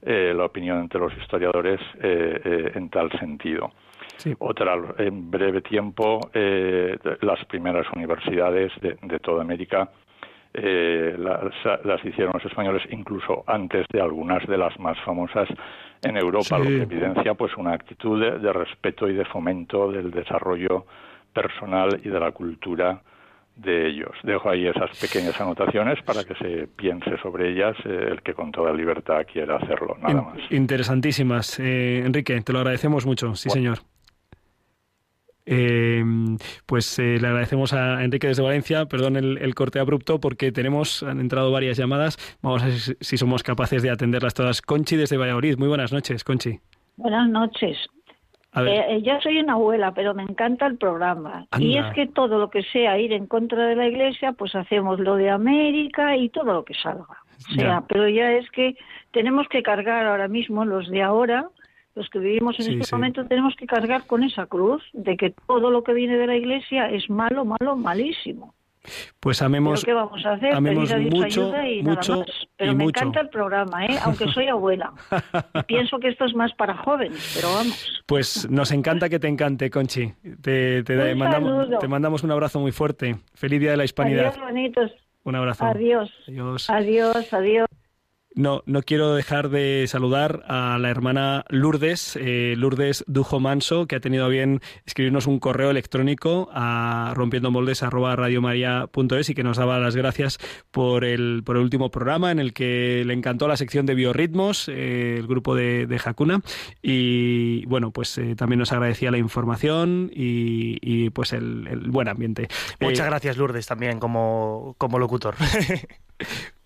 eh, la opinión entre los historiadores eh, en tal sentido. Sí. Otra, en breve tiempo, eh, las primeras universidades de, de toda América eh, las, las hicieron los españoles incluso antes de algunas de las más famosas en Europa, Sí. lo que evidencia pues una actitud de, de respeto y de fomento del desarrollo personal y de la cultura de ellos. Dejo ahí esas pequeñas anotaciones para que se piense sobre ellas eh, el que con toda libertad quiera hacerlo, nada más. Interesantísimas. Eh, Enrique, te lo agradecemos mucho. Sí, señor. Eh, pues eh, le agradecemos a Enrique desde Valencia, perdón el, el corte abrupto porque tenemos, han entrado varias llamadas, vamos a ver si, si somos capaces de atenderlas todas. Conchi desde Valladolid, muy buenas noches, Conchi. Buenas noches. Eh, eh, yo soy una abuela, pero me encanta el programa. Y es que todo lo que sea ir en contra de la Iglesia, pues hacemos lo de América y todo lo que salga. O sea, Ya. pero ya es que tenemos que cargar ahora mismo los de ahora, los que vivimos en Sí, este sí. momento, tenemos que cargar con esa cruz de que todo lo que viene de la Iglesia es malo, malo, malísimo. pues Pero amemos, ¿qué vamos a hacer? amemos a Dios mucho, ayuda y mucho nada más. Pero y me mucho. encanta el programa, ¿eh? aunque *laughs* soy abuela. Pienso que esto es más para jóvenes, pero vamos. Pues nos encanta que te encante, Conchi. Te, te Un mandamos, te mandamos un abrazo muy fuerte. Feliz Día de la Hispanidad. Adiós, bonitos. Un abrazo. Adiós. Adiós. Adiós, adiós. No, no quiero dejar de saludar a la hermana Lourdes, eh, Lourdes Dujo Manso, que ha tenido a bien escribirnos un correo electrónico a rompiendomoldes@radiomaria.es y que nos daba las gracias por el, por el último programa en el que le encantó la sección de biorritmos, eh, el grupo de, de Hakuna. Y bueno, pues eh, también nos agradecía la información y, y, pues el, el buen ambiente. Muchas gracias, Lourdes, también como, como locutor. *laughs*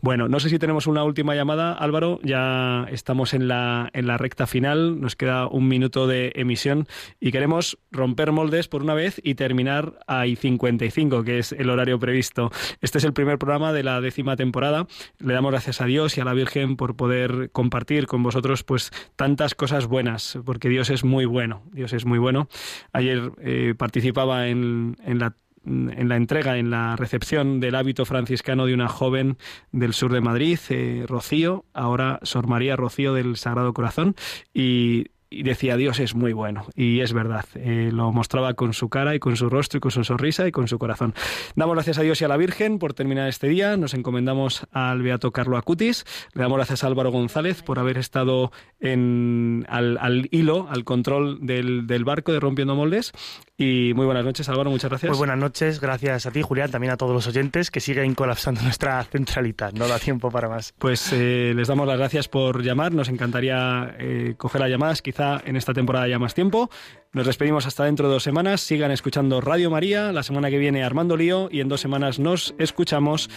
Bueno, no sé si tenemos una última llamada, Álvaro. Ya estamos en la, en la recta final. Nos queda un minuto de emisión y queremos romper moldes por una vez y terminar a I55, que es el horario previsto. Este es el primer programa de la décima temporada. Le damos gracias a Dios y a la Virgen por poder compartir con vosotros pues tantas cosas buenas, porque Dios es muy bueno. Dios es muy bueno. Ayer eh, participaba en, en la en la entrega, en la recepción del hábito franciscano de una joven del sur de Madrid, eh, Rocío, ahora Sor María Rocío del Sagrado Corazón, y, y decía Dios es muy bueno, y es verdad, eh, lo mostraba con su cara y con su rostro y con su sonrisa y con su corazón. Damos gracias a Dios y a la Virgen por terminar este día, nos encomendamos al Beato Carlo Acutis, le damos gracias a Álvaro González por haber estado en, al, al hilo, al control del, del barco de Rompiendo Moldes, y muy buenas noches Álvaro, muchas gracias. Muy buenas noches, gracias a ti, Julián, también a todos los oyentes que siguen colapsando *laughs* nuestra centralita. No da tiempo para más. Pues eh, les damos las gracias por llamar. Nos encantaría eh, coger las llamadas. En esta temporada ya más tiempo. Nos despedimos hasta dentro de dos semanas. Sigan escuchando Radio María. La semana que viene Armando Lío y en dos semanas nos escuchamos.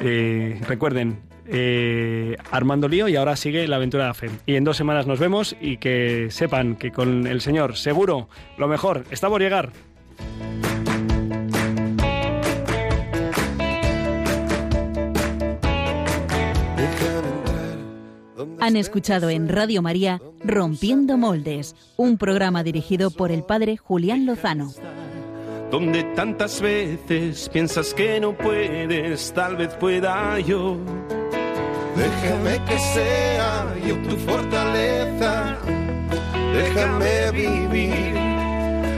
Eh, recuerden, eh, Armando Lío y ahora sigue la aventura de la fe. Y en dos semanas nos vemos y que sepan que con el Señor seguro lo mejor está por llegar. Han escuchado en Radio María Rompiendo Moldes, un programa dirigido por el padre Julián Lozano. Donde tantas veces piensas que no puedes, tal vez pueda yo. Déjame que sea yo tu fortaleza. Déjame vivir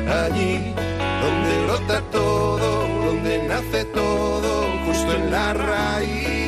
allí donde brota todo, donde nace todo, justo en la raíz.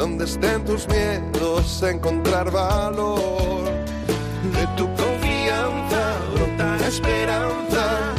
donde estén tus miedos, encontrar valor. De tu confianza brota esperanza